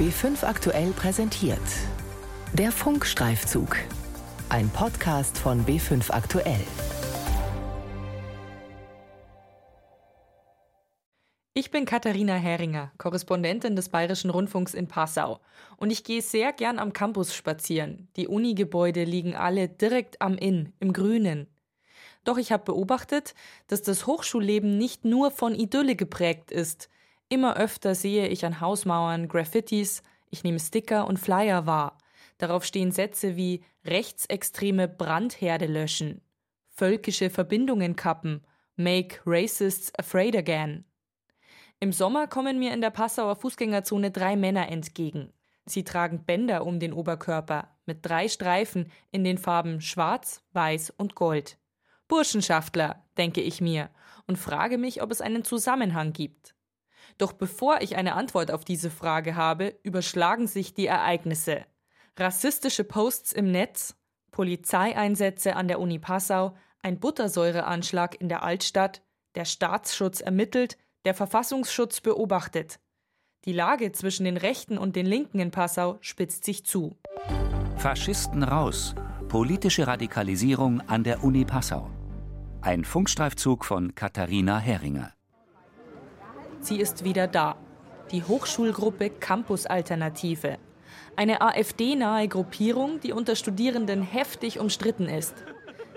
B5 aktuell präsentiert. Der Funkstreifzug. Ein Podcast von B5 aktuell. Ich bin Katharina Heringer, Korrespondentin des Bayerischen Rundfunks in Passau. Und ich gehe sehr gern am Campus spazieren. Die Unigebäude liegen alle direkt am Inn, im Grünen. Doch ich habe beobachtet, dass das Hochschulleben nicht nur von Idylle geprägt ist. Immer öfter sehe ich an Hausmauern Graffitis, ich nehme Sticker und Flyer wahr. Darauf stehen Sätze wie rechtsextreme Brandherde löschen, völkische Verbindungen kappen, make racists afraid again. Im Sommer kommen mir in der Passauer Fußgängerzone drei Männer entgegen. Sie tragen Bänder um den Oberkörper mit drei Streifen in den Farben Schwarz, Weiß und Gold. Burschenschaftler, denke ich mir, und frage mich, ob es einen Zusammenhang gibt. Doch bevor ich eine Antwort auf diese Frage habe, überschlagen sich die Ereignisse. Rassistische Posts im Netz, Polizeieinsätze an der Uni Passau, ein Buttersäureanschlag in der Altstadt, der Staatsschutz ermittelt, der Verfassungsschutz beobachtet. Die Lage zwischen den Rechten und den Linken in Passau spitzt sich zu. Faschisten raus. Politische Radikalisierung an der Uni Passau. Ein Funkstreifzug von Katharina Heringer. Sie ist wieder da. Die Hochschulgruppe Campus Alternative. Eine AfD-nahe Gruppierung, die unter Studierenden heftig umstritten ist.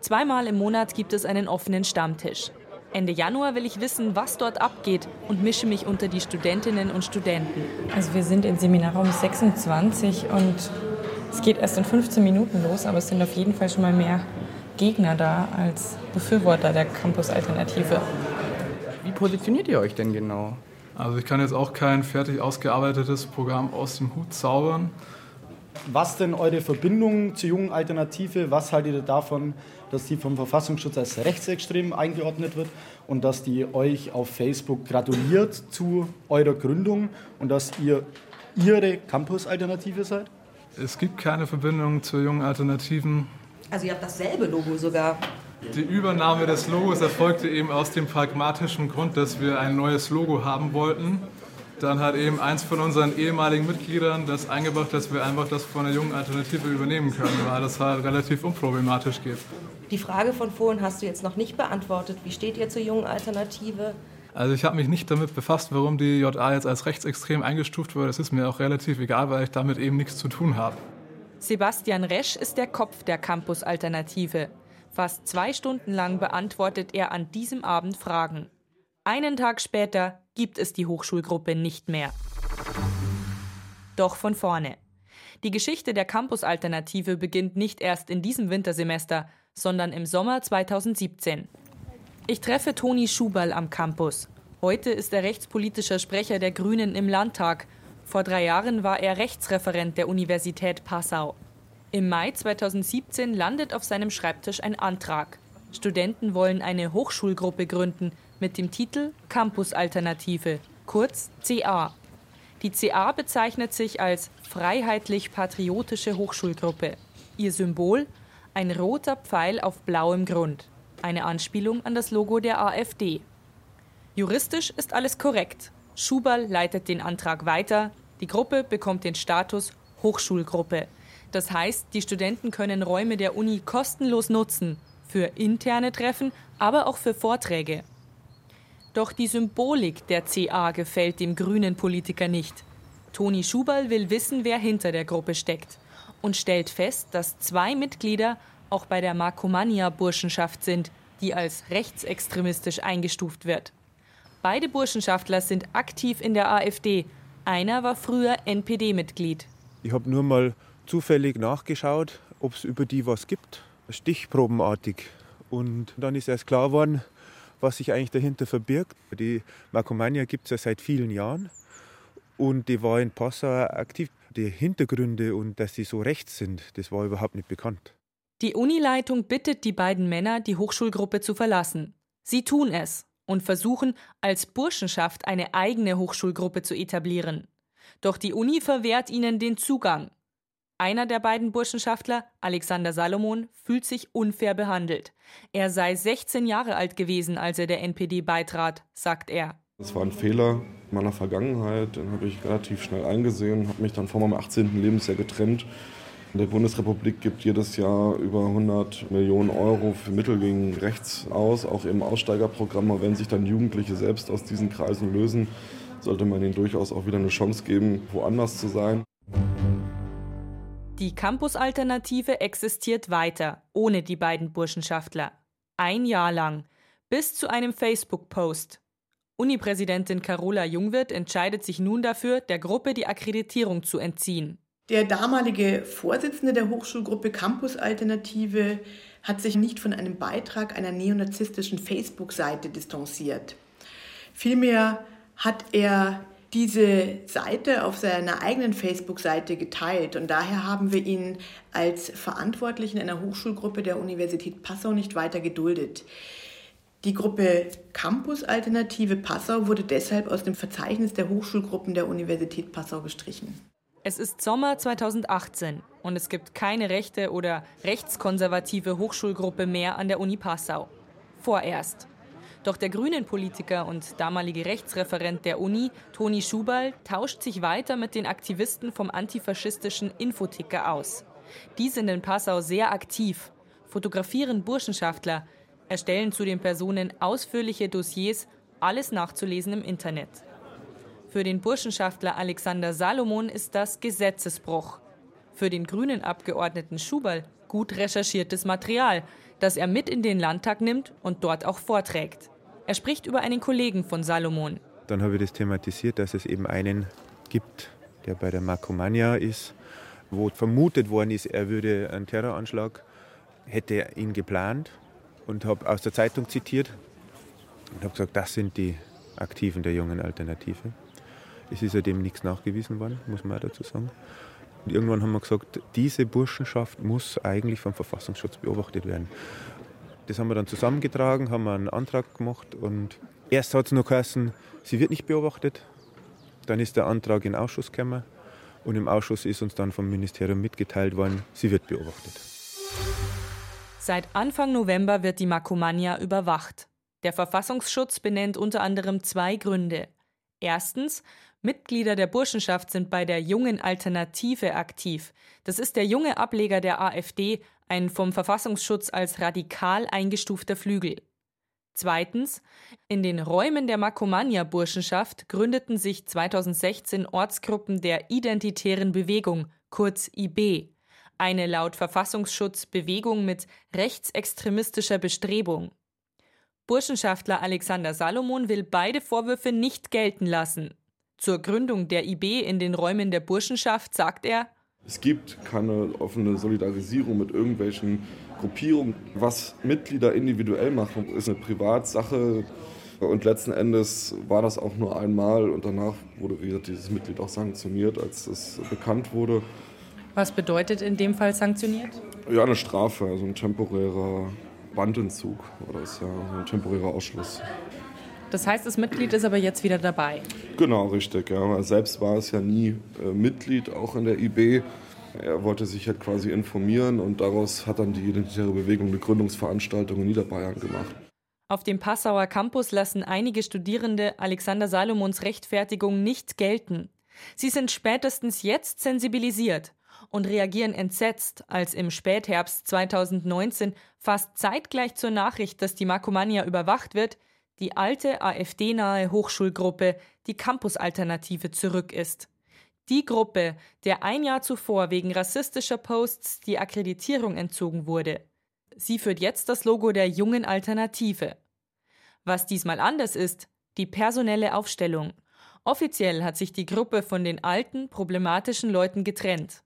Zweimal im Monat gibt es einen offenen Stammtisch. Ende Januar will ich wissen, was dort abgeht und mische mich unter die Studentinnen und Studenten. Also wir sind in Seminarraum 26 und es geht erst in 15 Minuten los, aber es sind auf jeden Fall schon mal mehr Gegner da als Befürworter der Campus-Alternative. Wie positioniert ihr euch denn genau? Also ich kann jetzt auch kein fertig ausgearbeitetes Programm aus dem Hut zaubern. Was denn eure Verbindung zur jungen Alternative? Was haltet ihr davon, dass die vom Verfassungsschutz als rechtsextrem eingeordnet wird und dass die euch auf Facebook gratuliert zu eurer Gründung und dass ihr ihre Campus-Alternative seid? Es gibt keine Verbindung zur jungen Alternativen. Also ihr habt dasselbe Logo sogar. Die Übernahme des Logos erfolgte eben aus dem pragmatischen Grund, dass wir ein neues Logo haben wollten. Dann hat eben eins von unseren ehemaligen Mitgliedern das eingebracht, dass wir einfach das von der jungen Alternative übernehmen können, weil das halt relativ unproblematisch geht. Die Frage von vorhin hast du jetzt noch nicht beantwortet. Wie steht ihr zur jungen Alternative? Also ich habe mich nicht damit befasst, warum die JA jetzt als rechtsextrem eingestuft wurde. Das ist mir auch relativ egal, weil ich damit eben nichts zu tun habe. Sebastian Resch ist der Kopf der Campus-Alternative. Fast zwei Stunden lang beantwortet er an diesem Abend Fragen. Einen Tag später gibt es die Hochschulgruppe nicht mehr. Doch von vorne. Die Geschichte der Campus-Alternative beginnt nicht erst in diesem Wintersemester, sondern im Sommer 2017. Ich treffe Toni Schuberl am Campus. Heute ist er rechtspolitischer Sprecher der Grünen im Landtag vor drei Jahren war er Rechtsreferent der Universität Passau. Im Mai 2017 landet auf seinem Schreibtisch ein Antrag. Studenten wollen eine Hochschulgruppe gründen mit dem Titel Campus Alternative, kurz CA. Die CA bezeichnet sich als Freiheitlich-Patriotische Hochschulgruppe. Ihr Symbol ein roter Pfeil auf blauem Grund, eine Anspielung an das Logo der AfD. Juristisch ist alles korrekt. Schuberl leitet den Antrag weiter. Die Gruppe bekommt den Status Hochschulgruppe. Das heißt, die Studenten können Räume der Uni kostenlos nutzen, für interne Treffen, aber auch für Vorträge. Doch die Symbolik der CA gefällt dem grünen Politiker nicht. Toni Schuberl will wissen, wer hinter der Gruppe steckt und stellt fest, dass zwei Mitglieder auch bei der Markomania-Burschenschaft sind, die als rechtsextremistisch eingestuft wird. Beide Burschenschaftler sind aktiv in der AfD. Einer war früher NPD-Mitglied. Ich habe nur mal zufällig nachgeschaut, ob es über die was gibt, stichprobenartig. Und dann ist erst klar geworden, was sich eigentlich dahinter verbirgt. Die Markomania gibt es ja seit vielen Jahren und die war in Passau aktiv. Die Hintergründe und dass sie so rechts sind, das war überhaupt nicht bekannt. Die Unileitung bittet die beiden Männer, die Hochschulgruppe zu verlassen. Sie tun es und versuchen, als Burschenschaft eine eigene Hochschulgruppe zu etablieren. Doch die Uni verwehrt ihnen den Zugang. Einer der beiden Burschenschaftler, Alexander Salomon, fühlt sich unfair behandelt. Er sei 16 Jahre alt gewesen, als er der NPD beitrat, sagt er. Das war ein Fehler meiner Vergangenheit, den habe ich relativ schnell eingesehen, habe mich dann vor meinem 18. Lebensjahr getrennt. Der Bundesrepublik gibt jedes Jahr über 100 Millionen Euro für Mittel gegen Rechts aus, auch im Aussteigerprogramm. Wenn sich dann Jugendliche selbst aus diesen Kreisen lösen, sollte man ihnen durchaus auch wieder eine Chance geben, woanders zu sein. Die Campus-Alternative existiert weiter, ohne die beiden Burschenschaftler. Ein Jahr lang. Bis zu einem Facebook-Post. Unipräsidentin Carola Jungwirth entscheidet sich nun dafür, der Gruppe die Akkreditierung zu entziehen. Der damalige Vorsitzende der Hochschulgruppe Campus Alternative hat sich nicht von einem Beitrag einer neonazistischen Facebook-Seite distanziert. Vielmehr hat er diese Seite auf seiner eigenen Facebook-Seite geteilt und daher haben wir ihn als Verantwortlichen einer Hochschulgruppe der Universität Passau nicht weiter geduldet. Die Gruppe Campus Alternative Passau wurde deshalb aus dem Verzeichnis der Hochschulgruppen der Universität Passau gestrichen. Es ist Sommer 2018 und es gibt keine rechte oder rechtskonservative Hochschulgruppe mehr an der Uni Passau. Vorerst. Doch der Grünen-Politiker und damalige Rechtsreferent der Uni, Toni Schubal, tauscht sich weiter mit den Aktivisten vom antifaschistischen Infoticker aus. Die sind in Passau sehr aktiv, fotografieren Burschenschaftler, erstellen zu den Personen ausführliche Dossiers, alles nachzulesen im Internet. Für den Burschenschaftler Alexander Salomon ist das Gesetzesbruch. Für den grünen Abgeordneten Schuberl gut recherchiertes Material, das er mit in den Landtag nimmt und dort auch vorträgt. Er spricht über einen Kollegen von Salomon. Dann habe ich das thematisiert, dass es eben einen gibt, der bei der Markomania ist, wo vermutet worden ist, er würde einen Terroranschlag, hätte ihn geplant und habe aus der Zeitung zitiert und habe gesagt, das sind die Aktiven der jungen Alternative. Es ist ja dem nichts nachgewiesen worden, muss man auch dazu sagen. Und irgendwann haben wir gesagt, diese Burschenschaft muss eigentlich vom Verfassungsschutz beobachtet werden. Das haben wir dann zusammengetragen, haben einen Antrag gemacht und erst hat es noch geheißen, sie wird nicht beobachtet. Dann ist der Antrag in den Ausschuss gekommen und im Ausschuss ist uns dann vom Ministerium mitgeteilt worden, sie wird beobachtet. Seit Anfang November wird die Makomania überwacht. Der Verfassungsschutz benennt unter anderem zwei Gründe. Erstens, Mitglieder der Burschenschaft sind bei der Jungen Alternative aktiv. Das ist der junge Ableger der AfD, ein vom Verfassungsschutz als radikal eingestufter Flügel. Zweitens, in den Räumen der Makomania-Burschenschaft gründeten sich 2016 Ortsgruppen der Identitären Bewegung, kurz IB eine laut Verfassungsschutz Bewegung mit rechtsextremistischer Bestrebung. Burschenschaftler Alexander Salomon will beide Vorwürfe nicht gelten lassen. Zur Gründung der IB in den Räumen der Burschenschaft sagt er, es gibt keine offene Solidarisierung mit irgendwelchen Gruppierungen. Was Mitglieder individuell machen, ist eine Privatsache. Und letzten Endes war das auch nur einmal und danach wurde, wie gesagt, dieses Mitglied auch sanktioniert, als es bekannt wurde. Was bedeutet in dem Fall sanktioniert? Ja, eine Strafe, also ein temporärer Bandentzug oder ist ja ein temporärer Ausschluss. Das heißt, das Mitglied ist aber jetzt wieder dabei. Genau, richtig. Ja. Selbst war es ja nie äh, Mitglied, auch in der IB. Er wollte sich halt quasi informieren und daraus hat dann die Identitäre Bewegung eine Gründungsveranstaltung in Niederbayern gemacht. Auf dem Passauer Campus lassen einige Studierende Alexander Salomons Rechtfertigung nicht gelten. Sie sind spätestens jetzt sensibilisiert und reagieren entsetzt, als im Spätherbst 2019 fast zeitgleich zur Nachricht, dass die Makomania überwacht wird, die alte AfD-nahe Hochschulgruppe, die Campus-Alternative, zurück ist. Die Gruppe, der ein Jahr zuvor wegen rassistischer Posts die Akkreditierung entzogen wurde. Sie führt jetzt das Logo der jungen Alternative. Was diesmal anders ist, die personelle Aufstellung. Offiziell hat sich die Gruppe von den alten, problematischen Leuten getrennt.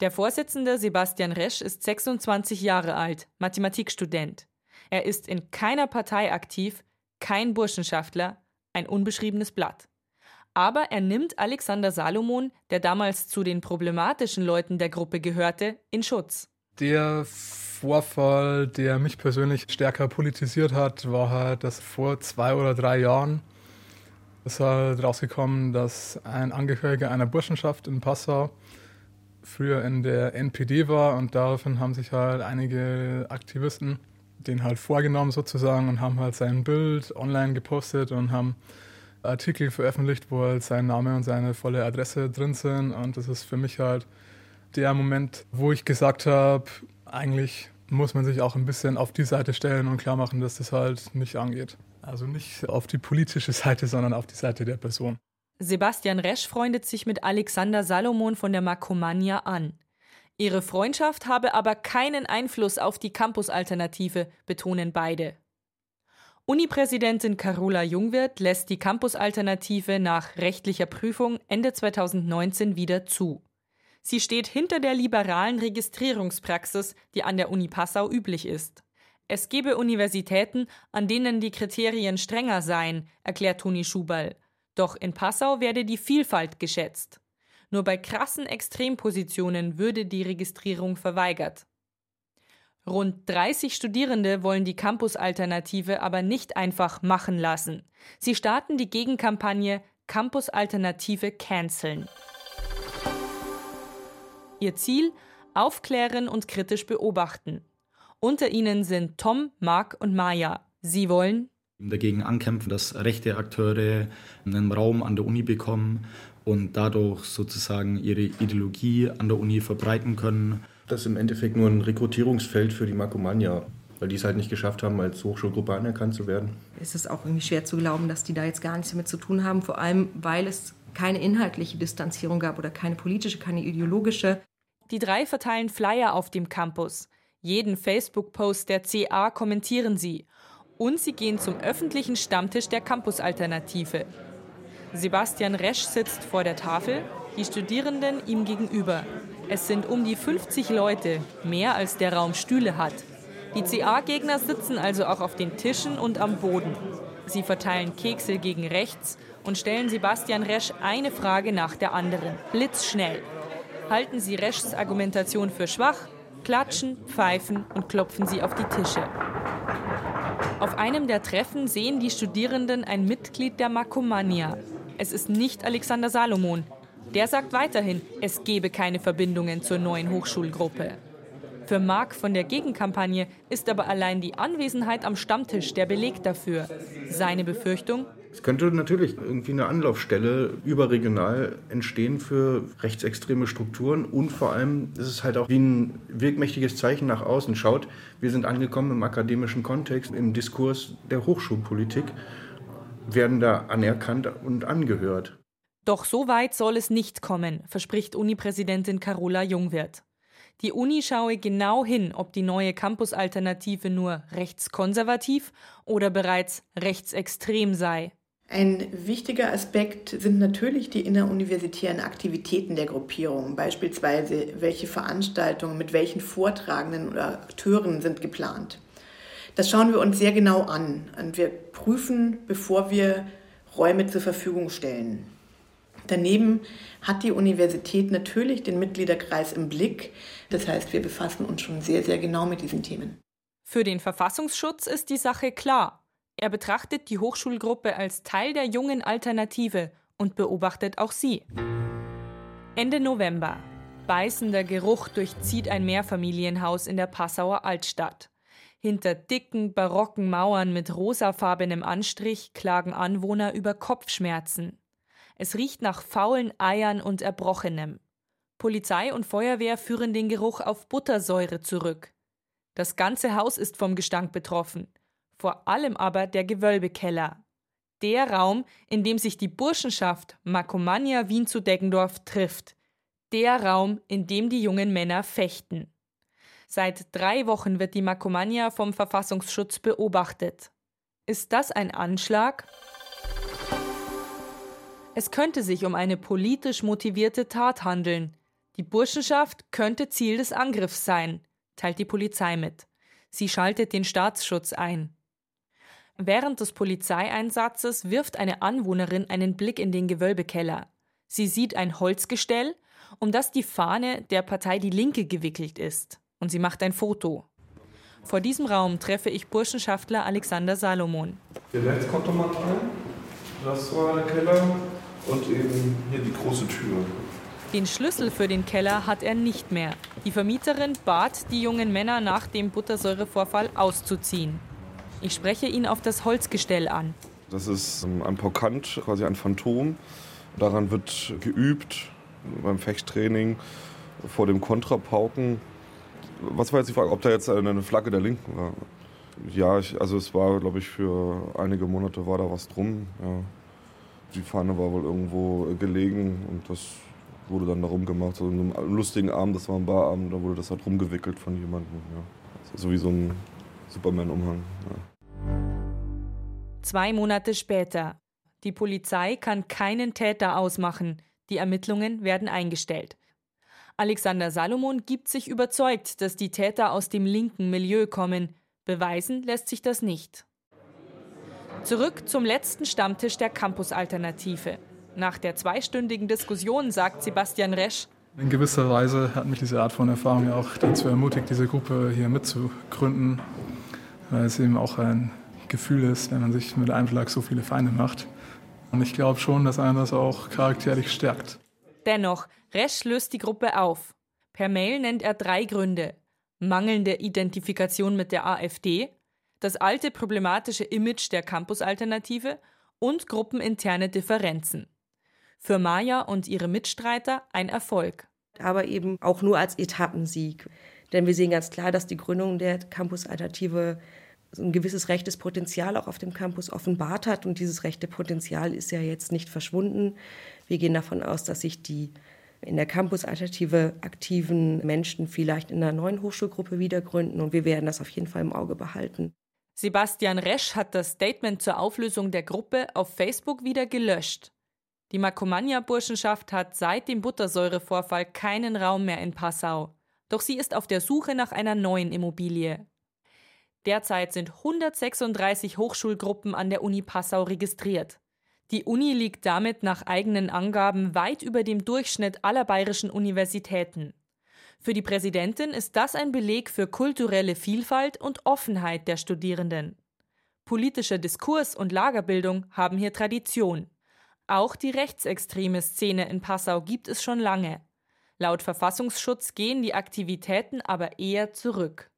Der Vorsitzende Sebastian Resch ist 26 Jahre alt, Mathematikstudent. Er ist in keiner Partei aktiv, kein Burschenschaftler, ein unbeschriebenes Blatt. Aber er nimmt Alexander Salomon, der damals zu den problematischen Leuten der Gruppe gehörte, in Schutz. Der Vorfall, der mich persönlich stärker politisiert hat, war halt, dass vor zwei oder drei Jahren ist halt rausgekommen, dass ein Angehöriger einer Burschenschaft in Passau früher in der NPD war und daraufhin haben sich halt einige Aktivisten den halt vorgenommen sozusagen und haben halt sein Bild online gepostet und haben Artikel veröffentlicht, wo halt sein Name und seine volle Adresse drin sind. Und das ist für mich halt der Moment, wo ich gesagt habe, eigentlich muss man sich auch ein bisschen auf die Seite stellen und klar machen, dass das halt nicht angeht. Also nicht auf die politische Seite, sondern auf die Seite der Person. Sebastian Resch freundet sich mit Alexander Salomon von der Makomania an. Ihre Freundschaft habe aber keinen Einfluss auf die Campus-Alternative, betonen beide. Unipräsidentin Carola Jungwirth lässt die Campus-Alternative nach rechtlicher Prüfung Ende 2019 wieder zu. Sie steht hinter der liberalen Registrierungspraxis, die an der Uni Passau üblich ist. Es gebe Universitäten, an denen die Kriterien strenger seien, erklärt Toni Schubal. Doch in Passau werde die Vielfalt geschätzt. Nur bei krassen Extrempositionen würde die Registrierung verweigert. Rund 30 Studierende wollen die Campus-Alternative aber nicht einfach machen lassen. Sie starten die Gegenkampagne Campus-Alternative canceln. Ihr Ziel? Aufklären und kritisch beobachten. Unter ihnen sind Tom, Mark und Maya. Sie wollen dagegen ankämpfen, dass rechte Akteure einen Raum an der Uni bekommen und dadurch sozusagen ihre Ideologie an der Uni verbreiten können. Das ist im Endeffekt nur ein Rekrutierungsfeld für die Markomania, weil die es halt nicht geschafft haben, als Hochschulgruppe anerkannt zu werden. Es ist auch irgendwie schwer zu glauben, dass die da jetzt gar nichts damit zu tun haben, vor allem weil es keine inhaltliche Distanzierung gab oder keine politische, keine ideologische. Die drei verteilen Flyer auf dem Campus. Jeden Facebook-Post der CA kommentieren sie. Und sie gehen zum öffentlichen Stammtisch der Campus-Alternative. Sebastian Resch sitzt vor der Tafel, die Studierenden ihm gegenüber. Es sind um die 50 Leute, mehr als der Raum Stühle hat. Die CA-Gegner sitzen also auch auf den Tischen und am Boden. Sie verteilen Kekse gegen rechts und stellen Sebastian Resch eine Frage nach der anderen, blitzschnell. Halten Sie Reschs Argumentation für schwach, klatschen, pfeifen und klopfen sie auf die Tische. Auf einem der Treffen sehen die Studierenden ein Mitglied der Makomania. Es ist nicht Alexander Salomon. Der sagt weiterhin, es gebe keine Verbindungen zur neuen Hochschulgruppe. Für Mark von der Gegenkampagne ist aber allein die Anwesenheit am Stammtisch der Beleg dafür. Seine Befürchtung, es könnte natürlich irgendwie eine Anlaufstelle überregional entstehen für rechtsextreme Strukturen und vor allem ist es halt auch wie ein wirkmächtiges Zeichen nach außen. Schaut, wir sind angekommen im akademischen Kontext, im Diskurs der Hochschulpolitik, werden da anerkannt und angehört. Doch so weit soll es nicht kommen, verspricht Unipräsidentin Carola Jungwirth. Die Uni schaue genau hin, ob die neue Campus-Alternative nur rechtskonservativ oder bereits rechtsextrem sei. Ein wichtiger Aspekt sind natürlich die inneruniversitären Aktivitäten der Gruppierung, beispielsweise welche Veranstaltungen mit welchen Vortragenden oder Akteuren sind geplant. Das schauen wir uns sehr genau an und wir prüfen, bevor wir Räume zur Verfügung stellen. Daneben hat die Universität natürlich den Mitgliederkreis im Blick. Das heißt, wir befassen uns schon sehr, sehr genau mit diesen Themen. Für den Verfassungsschutz ist die Sache klar. Er betrachtet die Hochschulgruppe als Teil der jungen Alternative und beobachtet auch sie. Ende November. Beißender Geruch durchzieht ein Mehrfamilienhaus in der Passauer Altstadt. Hinter dicken, barocken Mauern mit rosafarbenem Anstrich klagen Anwohner über Kopfschmerzen. Es riecht nach faulen Eiern und Erbrochenem. Polizei und Feuerwehr führen den Geruch auf Buttersäure zurück. Das ganze Haus ist vom Gestank betroffen vor allem aber der Gewölbekeller. Der Raum, in dem sich die Burschenschaft Markomania Wien zu Deggendorf trifft. Der Raum, in dem die jungen Männer fechten. Seit drei Wochen wird die Markomania vom Verfassungsschutz beobachtet. Ist das ein Anschlag? Es könnte sich um eine politisch motivierte Tat handeln. Die Burschenschaft könnte Ziel des Angriffs sein, teilt die Polizei mit. Sie schaltet den Staatsschutz ein. Während des Polizeieinsatzes wirft eine Anwohnerin einen Blick in den Gewölbekeller. Sie sieht ein Holzgestell, um das die Fahne der Partei Die Linke gewickelt ist. Und sie macht ein Foto. Vor diesem Raum treffe ich Burschenschaftler Alexander Salomon. Hier rechts kommt nochmal rein. Das war der Keller. Und eben hier die große Tür. Den Schlüssel für den Keller hat er nicht mehr. Die Vermieterin bat die jungen Männer nach dem Buttersäurevorfall auszuziehen. Ich spreche ihn auf das Holzgestell an. Das ist ein Pokant, quasi ein Phantom. Daran wird geübt beim Fechttraining vor dem Kontrapauken. Was war jetzt die Frage, ob da jetzt eine Flagge der Linken war? Ja, ich, also es war, glaube ich, für einige Monate war da was drum. Ja. Die Fahne war wohl irgendwo gelegen und das wurde dann darum gemacht. So an einem lustigen Abend, das war ein Barabend, da wurde das halt rumgewickelt von jemandem. Ja. So wie so ein Superman-Umhang. Ja. Zwei Monate später. Die Polizei kann keinen Täter ausmachen. Die Ermittlungen werden eingestellt. Alexander Salomon gibt sich überzeugt, dass die Täter aus dem linken Milieu kommen. Beweisen lässt sich das nicht. Zurück zum letzten Stammtisch der Campus-Alternative. Nach der zweistündigen Diskussion sagt Sebastian Resch, in gewisser Weise hat mich diese Art von Erfahrung auch dazu ermutigt, diese Gruppe hier mitzugründen, weil es eben auch ein Gefühl ist, wenn man sich mit einem Schlag so viele Feinde macht. Und ich glaube schon, dass einen das auch charakterlich stärkt. Dennoch, Resch löst die Gruppe auf. Per Mail nennt er drei Gründe. Mangelnde Identifikation mit der AfD, das alte problematische Image der Campus-Alternative und gruppeninterne Differenzen. Für Maja und ihre Mitstreiter ein Erfolg. Aber eben auch nur als Etappensieg. Denn wir sehen ganz klar, dass die Gründung der Campus-Alternative ein gewisses rechtes Potenzial auch auf dem Campus offenbart hat. Und dieses rechte Potenzial ist ja jetzt nicht verschwunden. Wir gehen davon aus, dass sich die in der Campus-Alternative aktiven Menschen vielleicht in einer neuen Hochschulgruppe wieder gründen. Und wir werden das auf jeden Fall im Auge behalten. Sebastian Resch hat das Statement zur Auflösung der Gruppe auf Facebook wieder gelöscht. Die Makomania-Burschenschaft hat seit dem Buttersäurevorfall keinen Raum mehr in Passau. Doch sie ist auf der Suche nach einer neuen Immobilie. Derzeit sind 136 Hochschulgruppen an der Uni Passau registriert. Die Uni liegt damit nach eigenen Angaben weit über dem Durchschnitt aller bayerischen Universitäten. Für die Präsidentin ist das ein Beleg für kulturelle Vielfalt und Offenheit der Studierenden. Politischer Diskurs und Lagerbildung haben hier Tradition. Auch die rechtsextreme Szene in Passau gibt es schon lange. Laut Verfassungsschutz gehen die Aktivitäten aber eher zurück.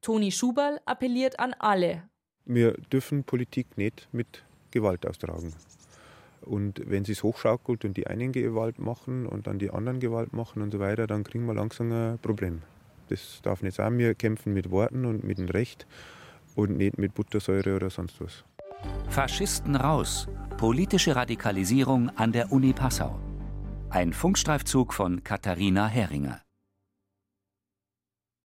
Toni Schuberl appelliert an alle. Wir dürfen Politik nicht mit Gewalt austragen. Und wenn sie es hochschaukelt und die einen Gewalt machen und dann die anderen Gewalt machen und so weiter, dann kriegen wir langsam ein Problem. Das darf nicht sein. Wir kämpfen mit Worten und mit dem Recht und nicht mit Buttersäure oder sonst was. Faschisten raus. Politische Radikalisierung an der Uni Passau. Ein Funkstreifzug von Katharina Heringer.